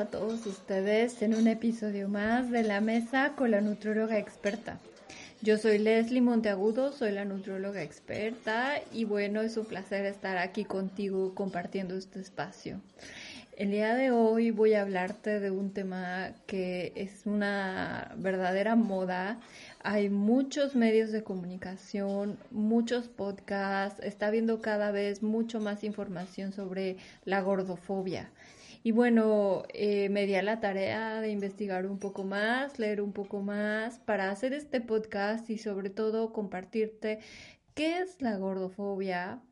A todos ustedes en un episodio más de la mesa con la nutróloga experta. Yo soy Leslie Monteagudo, soy la nutróloga experta y bueno, es un placer estar aquí contigo compartiendo este espacio. El día de hoy voy a hablarte de un tema que es una verdadera moda. Hay muchos medios de comunicación, muchos podcasts, está habiendo cada vez mucho más información sobre la gordofobia. Y bueno, eh, me di a la tarea de investigar un poco más, leer un poco más para hacer este podcast y sobre todo compartirte qué es la gordofobia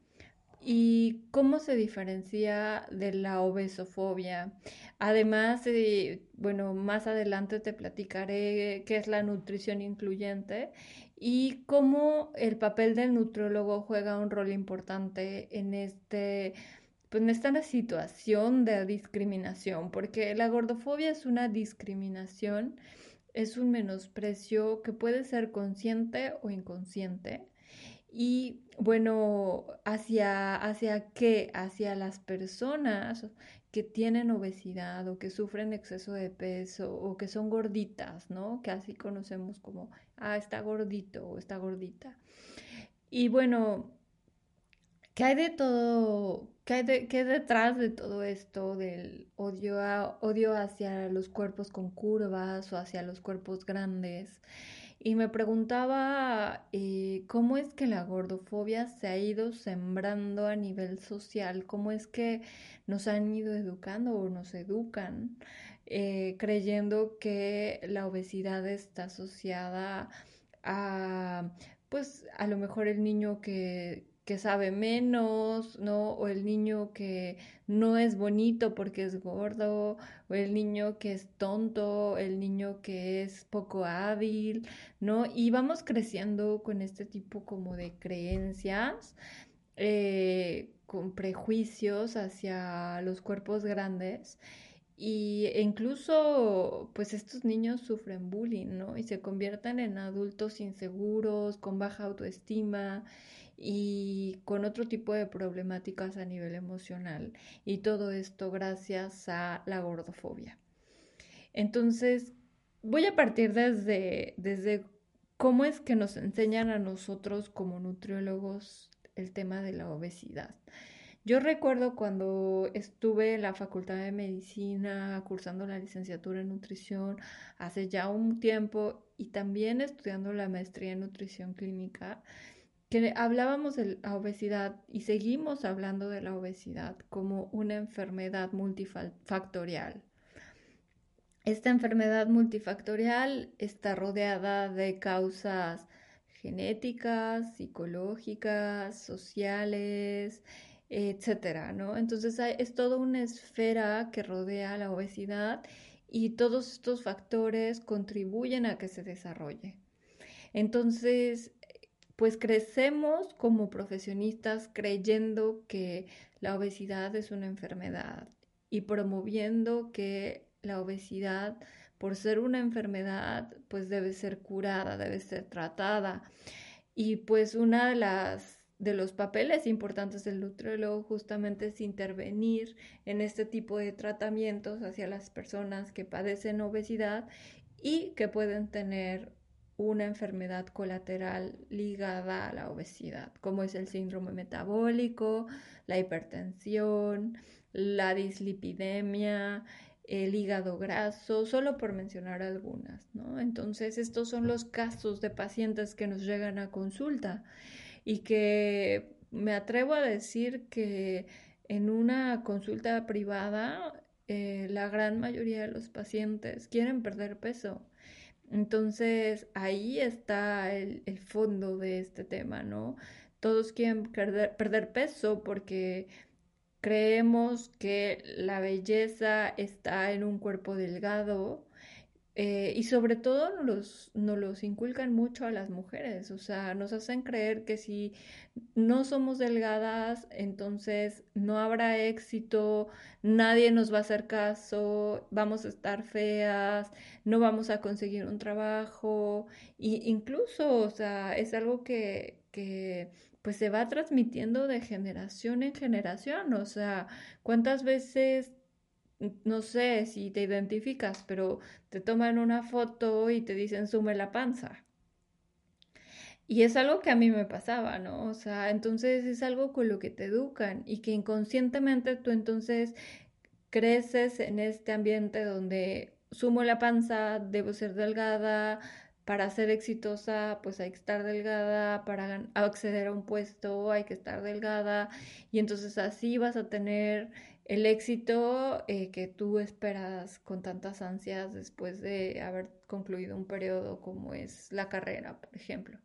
y cómo se diferencia de la obesofobia. Además, eh, bueno, más adelante te platicaré qué es la nutrición incluyente y cómo el papel del nutrólogo juega un rol importante en este pues no está en la situación de discriminación, porque la gordofobia es una discriminación, es un menosprecio que puede ser consciente o inconsciente. Y bueno, ¿hacia, hacia qué? Hacia las personas que tienen obesidad o que sufren exceso de peso o que son gorditas, ¿no? Que así conocemos como, ah, está gordito o está gordita. Y bueno, ¿qué hay de todo ¿Qué hay, detrás de todo esto del odio, odio hacia los cuerpos con curvas o hacia los cuerpos grandes? Y me preguntaba eh, cómo es que la gordofobia se ha ido sembrando a nivel social, cómo es que nos han ido educando o nos educan eh, creyendo que la obesidad está asociada a, pues a lo mejor el niño que, que sabe menos, ¿no? O el niño que no es bonito porque es gordo, o el niño que es tonto, el niño que es poco hábil, ¿no? Y vamos creciendo con este tipo como de creencias, eh, con prejuicios hacia los cuerpos grandes. Y e incluso, pues estos niños sufren bullying, ¿no? Y se convierten en adultos inseguros, con baja autoestima y con otro tipo de problemáticas a nivel emocional. Y todo esto gracias a la gordofobia. Entonces, voy a partir desde, desde cómo es que nos enseñan a nosotros como nutriólogos el tema de la obesidad. Yo recuerdo cuando estuve en la Facultad de Medicina cursando la licenciatura en nutrición hace ya un tiempo y también estudiando la maestría en nutrición clínica, que hablábamos de la obesidad y seguimos hablando de la obesidad como una enfermedad multifactorial. Esta enfermedad multifactorial está rodeada de causas genéticas, psicológicas, sociales, etcétera, ¿no? Entonces es toda una esfera que rodea la obesidad y todos estos factores contribuyen a que se desarrolle. Entonces, pues crecemos como profesionistas creyendo que la obesidad es una enfermedad y promoviendo que la obesidad, por ser una enfermedad, pues debe ser curada, debe ser tratada. Y pues una de las de los papeles importantes del nutriólogo justamente es intervenir en este tipo de tratamientos hacia las personas que padecen obesidad y que pueden tener una enfermedad colateral ligada a la obesidad, como es el síndrome metabólico, la hipertensión, la dislipidemia, el hígado graso, solo por mencionar algunas, ¿no? Entonces, estos son los casos de pacientes que nos llegan a consulta y que me atrevo a decir que en una consulta privada, eh, la gran mayoría de los pacientes quieren perder peso entonces ahí está el, fondo de este tema, ¿no? Todos quieren perder, peso porque creemos que la belleza está en un cuerpo delgado eh, y sobre todo nos los, nos los inculcan mucho a las mujeres, o sea, nos hacen creer que si no somos delgadas, entonces no habrá éxito, nadie nos va a hacer caso, vamos a estar feas, no vamos a conseguir un trabajo, y incluso, o sea, es algo que, que pues se va transmitiendo de generación en generación, o sea, ¿cuántas veces no sé si te identificas, pero te toman una foto y te dicen sume la panza. Y es algo que a mí me pasaba, ¿no? O sea, entonces es algo con lo que te educan y que inconscientemente tú entonces creces en este ambiente donde sumo la panza, debo ser delgada, para ser exitosa pues hay que estar delgada, para acceder a un puesto hay que estar delgada y entonces así vas a tener el éxito eh, que tú esperas con tantas ansias después de haber concluido un periodo como es la carrera, por ejemplo.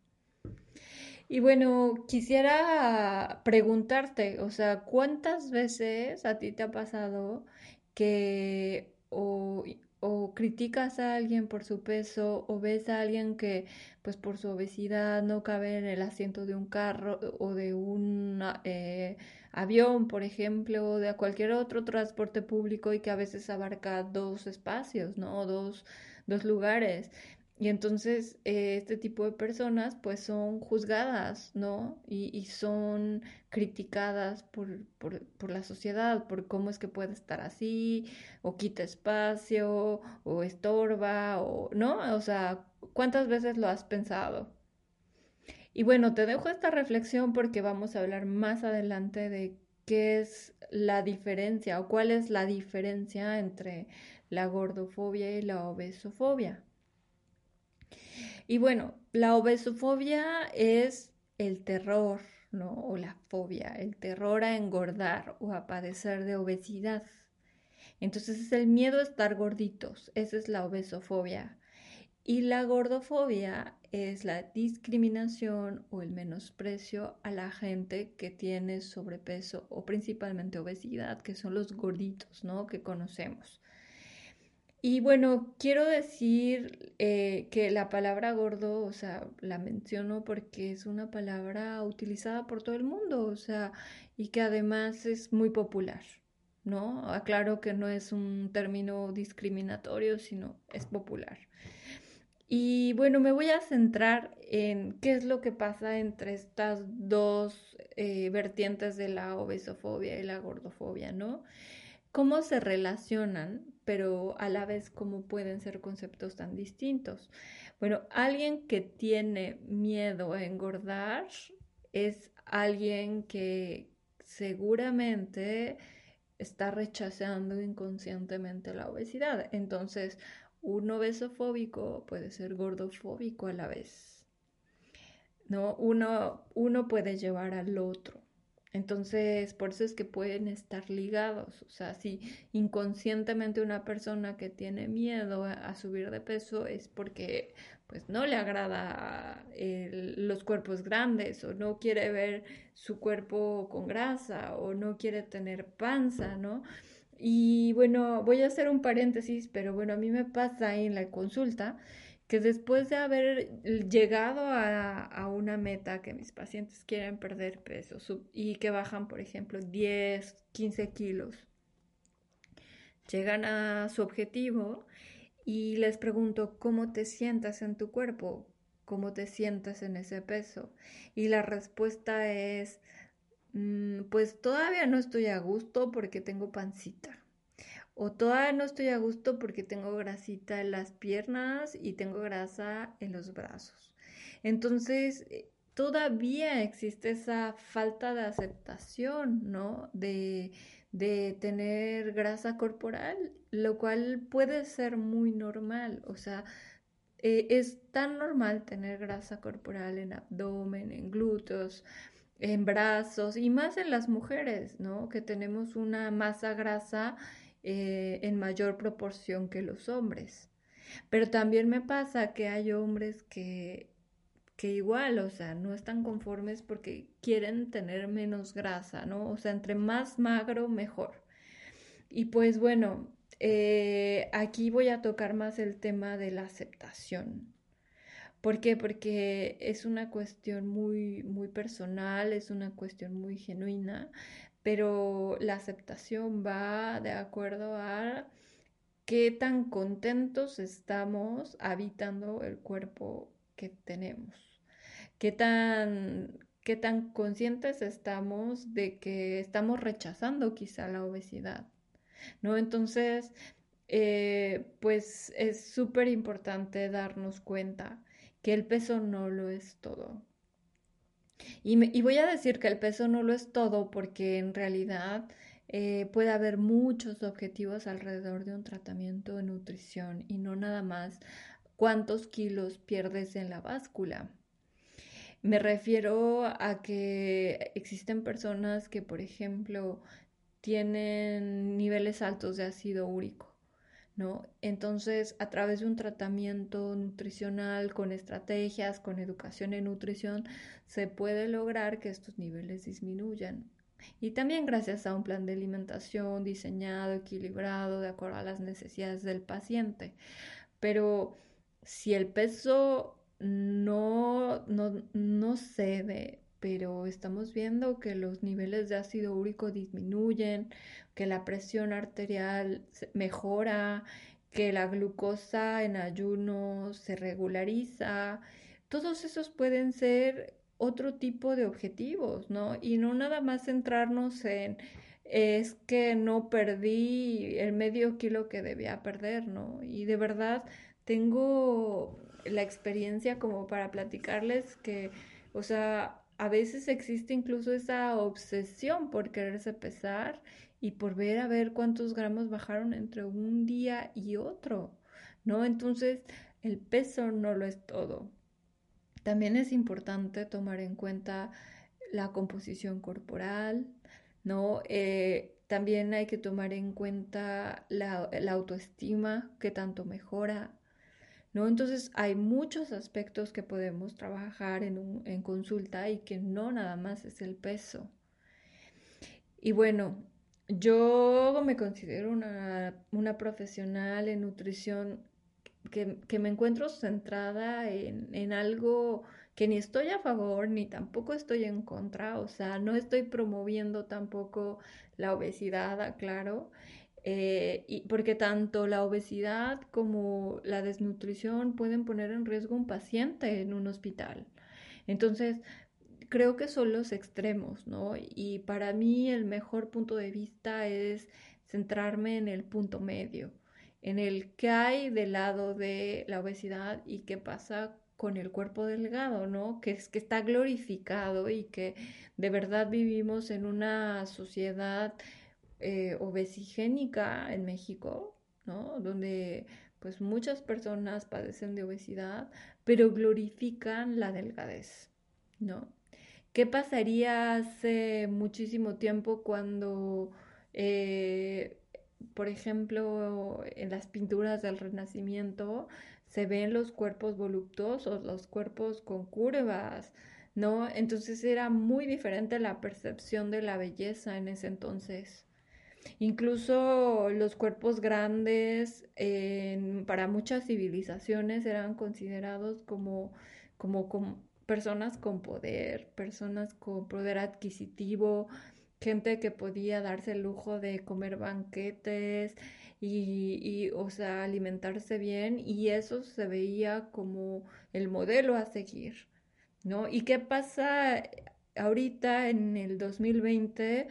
Y bueno, quisiera preguntarte, o sea, ¿cuántas veces a ti te ha pasado que o, o, criticas a alguien por su peso o ves a alguien que pues por su obesidad no cabe en el asiento de un carro o de un eh, avión, por ejemplo, o de cualquier otro transporte público y que a veces abarca dos espacios, ¿no? Dos, dos lugares. Y entonces eh, este tipo de personas pues son juzgadas, ¿no? Y, son criticadas por, por, la sociedad, por cómo es que puede estar así, o quita espacio, o estorba, o, ¿no? O sea, ¿cuántas veces lo has pensado? Y bueno, te dejo esta reflexión porque vamos a hablar más adelante de qué es la diferencia o cuál es la diferencia entre la gordofobia y la obesofobia. Y bueno, la obesofobia es el terror, ¿no? O la fobia, el terror a engordar o a padecer de obesidad. Entonces es el miedo a estar gorditos, esa es la obesofobia. Y la gordofobia es la discriminación o el menosprecio a la gente que tiene sobrepeso o principalmente obesidad, que son los gorditos, ¿no? Que conocemos. Y bueno, quiero decir eh, que la palabra gordo, o sea, la menciono porque es una palabra utilizada por todo el mundo, o sea, y que además es muy popular, ¿no? Aclaro que no es un término discriminatorio, sino es popular. Y bueno, me voy a centrar en qué es lo que pasa entre estas dos eh, vertientes de la obesofobia y la gordofobia, ¿no? cómo se relacionan, pero a la vez cómo pueden ser conceptos tan distintos. Bueno, alguien que tiene miedo a engordar es alguien que seguramente está rechazando inconscientemente la obesidad. Entonces, un obesofóbico puede ser gordofóbico a la vez. ¿No? Uno, uno puede llevar al otro. Entonces, por eso es que pueden estar ligados. O sea, si inconscientemente una persona que tiene miedo a, subir de peso es porque pues no le agrada los cuerpos grandes o no quiere ver su cuerpo con grasa o no quiere tener panza, ¿no? Y bueno, voy a hacer un paréntesis, pero bueno, a mí me pasa en la consulta que después de haber llegado a, una meta que mis pacientes quieren perder peso y que bajan, por ejemplo, 10, 15 kilos, llegan a su objetivo y les pregunto, ¿cómo te sientas en tu cuerpo? ¿Cómo te sientas en ese peso? Y la respuesta es, mm, pues todavía no estoy a gusto porque tengo pancita o todavía no estoy a gusto porque tengo grasita en las piernas y tengo grasa en los brazos. Entonces, eh, todavía existe esa falta de aceptación, ¿no? De, de tener grasa corporal, lo cual puede ser muy normal, o sea, eh, es tan normal tener grasa corporal en abdomen, en glúteos, en brazos y más en las mujeres, ¿no? Que tenemos una masa grasa eh, en mayor proporción que los hombres. Pero también me pasa que hay hombres que, que igual, o sea, no están conformes porque quieren tener menos grasa, ¿no? O sea, entre más magro, mejor. Y pues bueno, eh, aquí voy a tocar más el tema de la aceptación. ¿Por qué? Porque es una cuestión muy, muy personal, es una cuestión muy genuina pero la aceptación va de acuerdo a qué tan contentos estamos habitando el cuerpo que tenemos, qué tan, qué tan conscientes estamos de que estamos rechazando quizá la obesidad. ¿no? Entonces, eh, pues es súper importante darnos cuenta que el peso no lo es todo. Y, voy a decir que el peso no lo es todo porque en realidad eh, puede haber muchos objetivos alrededor de un tratamiento de nutrición y no nada más cuántos kilos pierdes en la báscula. Me refiero a que existen personas que, por ejemplo, tienen niveles altos de ácido úrico ¿no? Entonces, a través de un tratamiento nutricional con estrategias, con educación en nutrición, se puede lograr que estos niveles disminuyan. Y también gracias a un plan de alimentación diseñado, equilibrado, de acuerdo a las necesidades del paciente. Pero si el peso no, no, no cede, pero estamos viendo que los niveles de ácido úrico disminuyen, que la presión arterial mejora, que la glucosa en ayuno se regulariza. Todos esos pueden ser otro tipo de objetivos, ¿no? Y no nada más centrarnos en es que no perdí el medio kilo que debía perder, ¿no? Y de verdad tengo la experiencia como para platicarles que, o sea, a veces existe incluso esa obsesión por quererse pesar y por ver a ver cuántos gramos bajaron entre un día y otro, ¿no? Entonces, el peso no lo es todo. También es importante tomar en cuenta la composición corporal, ¿no? Eh, también hay que tomar en cuenta la, la autoestima que tanto mejora, ¿no? Entonces hay muchos aspectos que podemos trabajar en, en consulta y que no nada más es el peso. Y bueno, yo me considero una, una profesional en nutrición que, que, me encuentro centrada en, en algo que ni estoy a favor ni tampoco estoy en contra, o sea, no estoy promoviendo tampoco la obesidad, claro, eh, y porque tanto la obesidad como la desnutrición pueden poner en riesgo un paciente en un hospital. Entonces, creo que son los extremos, ¿no? Y para mí el mejor punto de vista es centrarme en el punto medio, en el que hay del lado de la obesidad y qué pasa con el cuerpo delgado, ¿no? Que es que está glorificado y que de verdad vivimos en una sociedad eh, obesigénica en México, ¿no? Donde pues muchas personas padecen de obesidad, pero glorifican la delgadez, ¿no? ¿Qué pasaría hace muchísimo tiempo cuando, eh, por ejemplo, en las pinturas del Renacimiento se ven los cuerpos voluptuosos, los cuerpos con curvas, ¿no? Entonces era muy diferente la percepción de la belleza en ese entonces. Incluso los cuerpos grandes para muchas civilizaciones eran considerados como, como, personas con poder, personas con poder adquisitivo, gente que podía darse el lujo de comer banquetes y, y, o sea, alimentarse bien y eso se veía como el modelo a seguir, ¿no? ¿Y qué pasa ahorita en el 2020?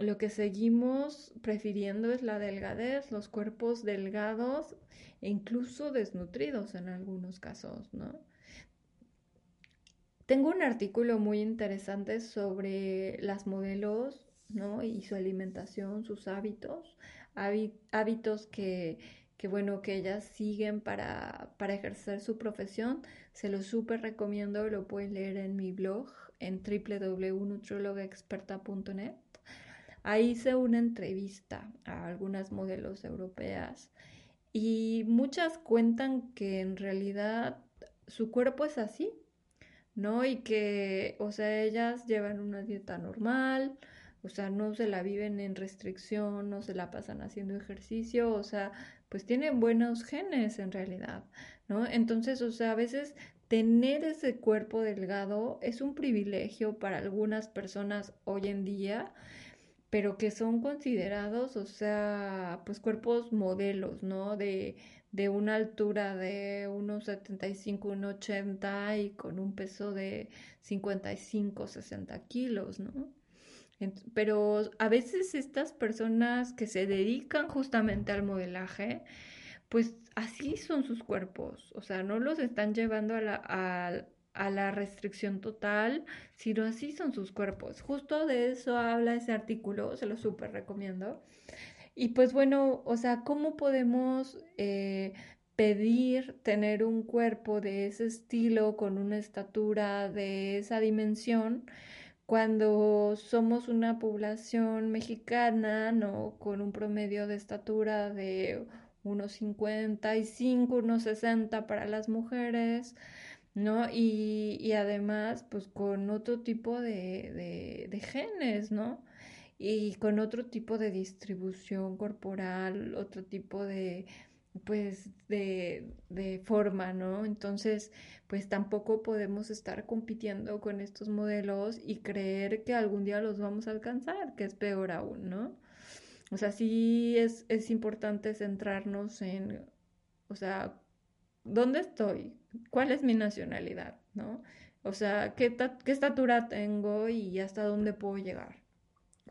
Lo que seguimos prefiriendo es la delgadez, los cuerpos delgados e incluso desnutridos en algunos casos, ¿no? Tengo un artículo muy interesante sobre las modelos, ¿no? Y su alimentación, sus hábitos, hábitos que, que, bueno, que ellas siguen para, para ejercer su profesión. Se lo súper recomiendo, lo pueden leer en mi blog en www.nutriologaexperta.net. Ahí hice una entrevista a algunas modelos europeas y muchas cuentan que en realidad su cuerpo es así, ¿no? Y que, o sea, ellas llevan una dieta normal, o sea, no se la viven en restricción, no se la pasan haciendo ejercicio, o sea, pues tienen buenos genes en realidad, ¿no? Entonces, o sea, a veces tener ese cuerpo delgado es un privilegio para algunas personas hoy en día pero que son considerados, o sea, pues cuerpos modelos, ¿no? De, de una altura de unos 75, 1,80 y con un peso de 55, 60 kilos, ¿no? Pero a veces estas personas que se dedican justamente al modelaje, pues así son sus cuerpos, o sea, no los están llevando a la, la restricción total, sino así son sus cuerpos. Justo de eso habla ese artículo, se lo súper recomiendo. Y pues bueno, o sea, ¿cómo podemos eh, pedir tener un cuerpo de ese estilo, con una estatura de esa dimensión? cuando somos una población mexicana, ¿no? Con un promedio de estatura de unos 55, unos 60 para las mujeres, ¿no? Y, además, pues con otro tipo de, de, genes, ¿no? Y con otro tipo de distribución corporal, otro tipo de, pues de, de, forma, ¿no? Entonces, pues tampoco podemos estar compitiendo con estos modelos y creer que algún día los vamos a alcanzar, que es peor aún, ¿no? O sea, sí es, es importante centrarnos en, o sea, ¿dónde estoy? ¿Cuál es mi nacionalidad? ¿No? O sea, ¿qué, qué estatura tengo y hasta dónde puedo llegar?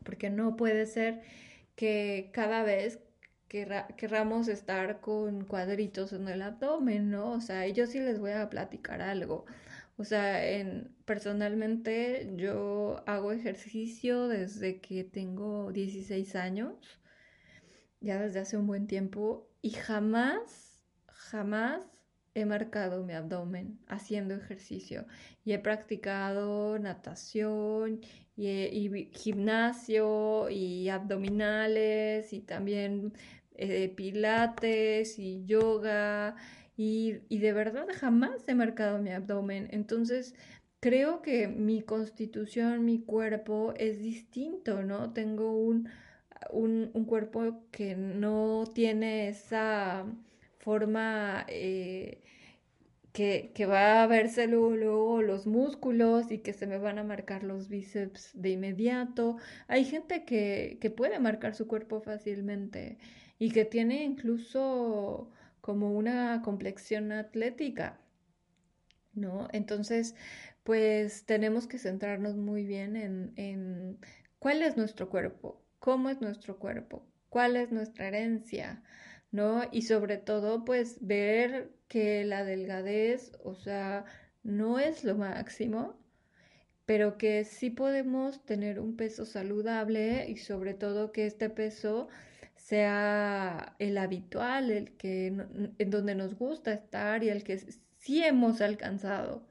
Porque no puede ser que cada vez querramos estar con cuadritos en el abdomen, ¿no? O sea, yo sí les voy a platicar algo. O sea, en, personalmente yo hago ejercicio desde que tengo 16 años, ya desde hace un buen tiempo, y jamás, jamás he marcado mi abdomen haciendo ejercicio. Y he practicado natación y, gimnasio y abdominales y también eh, pilates y yoga y, de verdad jamás he marcado mi abdomen. Entonces, creo que mi constitución, mi cuerpo es distinto, ¿no? Tengo un, un, cuerpo que no tiene esa forma eh, que, que, va a verse luego, los músculos y que se me van a marcar los bíceps de inmediato. Hay gente que, que puede marcar su cuerpo fácilmente y que tiene incluso como una complexión atlética, ¿no? Entonces, pues tenemos que centrarnos muy bien en, en cuál es nuestro cuerpo, cómo es nuestro cuerpo, cuál es nuestra herencia, ¿no? Y sobre todo, pues ver que la delgadez, o sea, no es lo máximo, pero que sí podemos tener un peso saludable y sobre todo que este peso sea el habitual, el que en donde nos gusta estar y el que sí hemos alcanzado,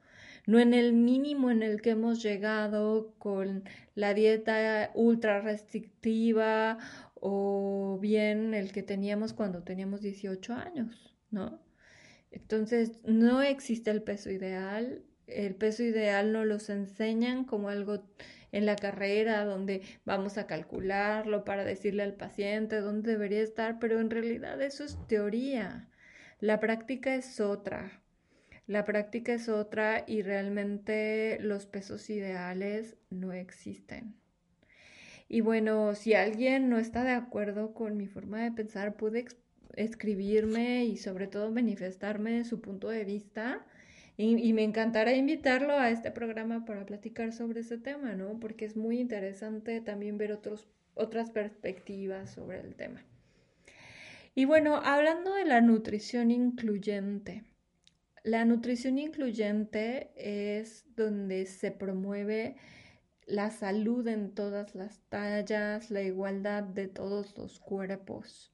no en el mínimo en el que hemos llegado con la dieta ultra restrictiva o bien el que teníamos cuando teníamos 18 años, ¿no? Entonces, no existe el peso ideal, el peso ideal no los enseñan como algo en la carrera donde vamos a calcularlo para decirle al paciente dónde debería estar, pero en realidad eso es teoría. La práctica es otra. La práctica es otra y realmente los pesos ideales no existen. Y bueno, si alguien no está de acuerdo con mi forma de pensar, puede escribirme y sobre todo manifestarme su punto de vista y, me encantará invitarlo a este programa para platicar sobre ese tema, ¿no? Porque es muy interesante también ver otros, otras perspectivas sobre el tema. Y bueno, hablando de la nutrición incluyente. La nutrición incluyente es donde se promueve la salud en todas las tallas, la igualdad de todos los cuerpos.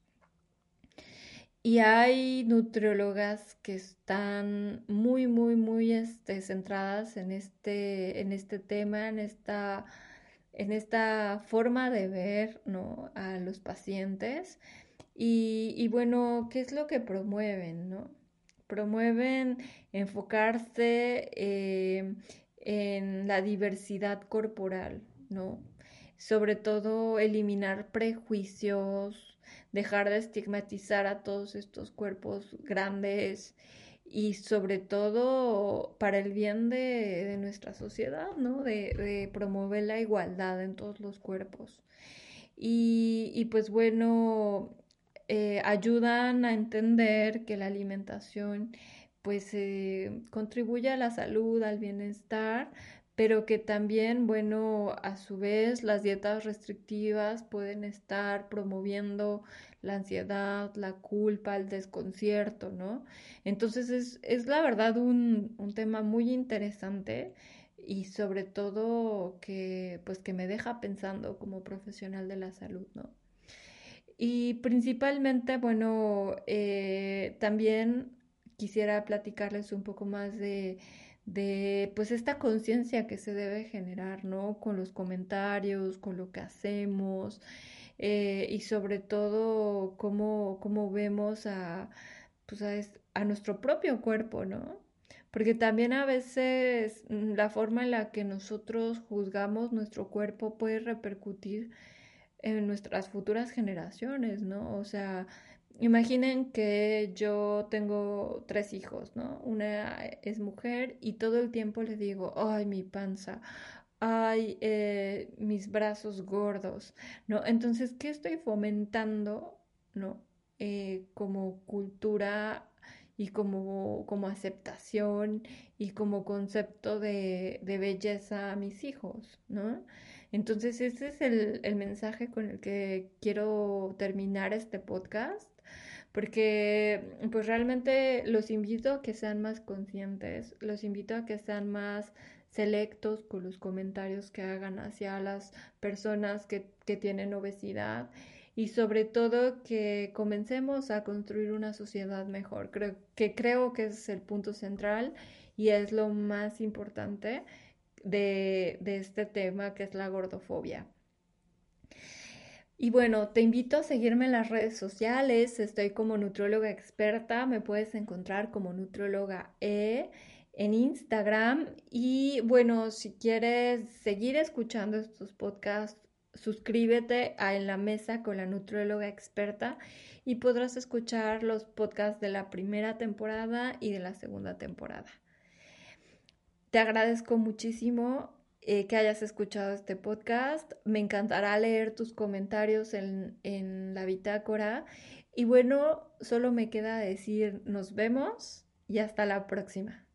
Y hay nutriólogas que están muy, muy, muy este, centradas en este, en este tema, en esta, en esta forma de ver ¿no? a los pacientes. Y, bueno, ¿qué es lo que promueven? ¿no? Promueven enfocarse eh, en la diversidad corporal, ¿no? Sobre todo eliminar prejuicios, dejar de estigmatizar a todos estos cuerpos grandes y sobre todo para el bien de, nuestra sociedad, ¿no? De, promover la igualdad en todos los cuerpos. Y, pues bueno, eh, ayudan a entender que la alimentación pues eh, contribuye a la salud, al bienestar, pero que también, bueno, a su vez las dietas restrictivas pueden estar promoviendo la ansiedad, la culpa, el desconcierto, ¿no? Entonces es, es la verdad un, un tema muy interesante y sobre todo que pues que me deja pensando como profesional de la salud, ¿no? Y principalmente, bueno, eh, también quisiera platicarles un poco más de, pues esta conciencia que se debe generar, ¿no? Con los comentarios, con lo que hacemos eh, y sobre todo cómo, cómo vemos a, pues a nuestro propio cuerpo, ¿no? Porque también a veces mm, la forma en la que nosotros juzgamos nuestro cuerpo puede repercutir en nuestras futuras generaciones, ¿no? O sea, imaginen que yo tengo tres hijos, ¿no? Una es mujer y todo el tiempo le digo, ay, mi panza, ay, eh, mis brazos gordos, ¿no? Entonces, ¿qué estoy fomentando, ¿no? Eh, como cultura y como, como aceptación y como concepto de, de belleza a mis hijos, ¿no? Entonces ese es el, el mensaje con el que quiero terminar este podcast porque pues realmente los invito a que sean más conscientes, los invito a que sean más selectos con los comentarios que hagan hacia las personas que, que tienen obesidad y sobre todo que comencemos a construir una sociedad mejor. Creo que creo que es el punto central y es lo más importante de, de este tema que es la gordofobia. Y bueno, te invito a seguirme en las redes sociales. Estoy como nutróloga experta. Me puedes encontrar como nutróloga E en Instagram. Y bueno, si quieres seguir escuchando estos podcasts suscríbete a En la Mesa con la Nutrióloga Experta y podrás escuchar los podcasts de la primera temporada y de la segunda temporada. Te agradezco muchísimo eh, que hayas escuchado este podcast. Me encantará leer tus comentarios en, en la bitácora. Y bueno, solo me queda decir nos vemos y hasta la próxima.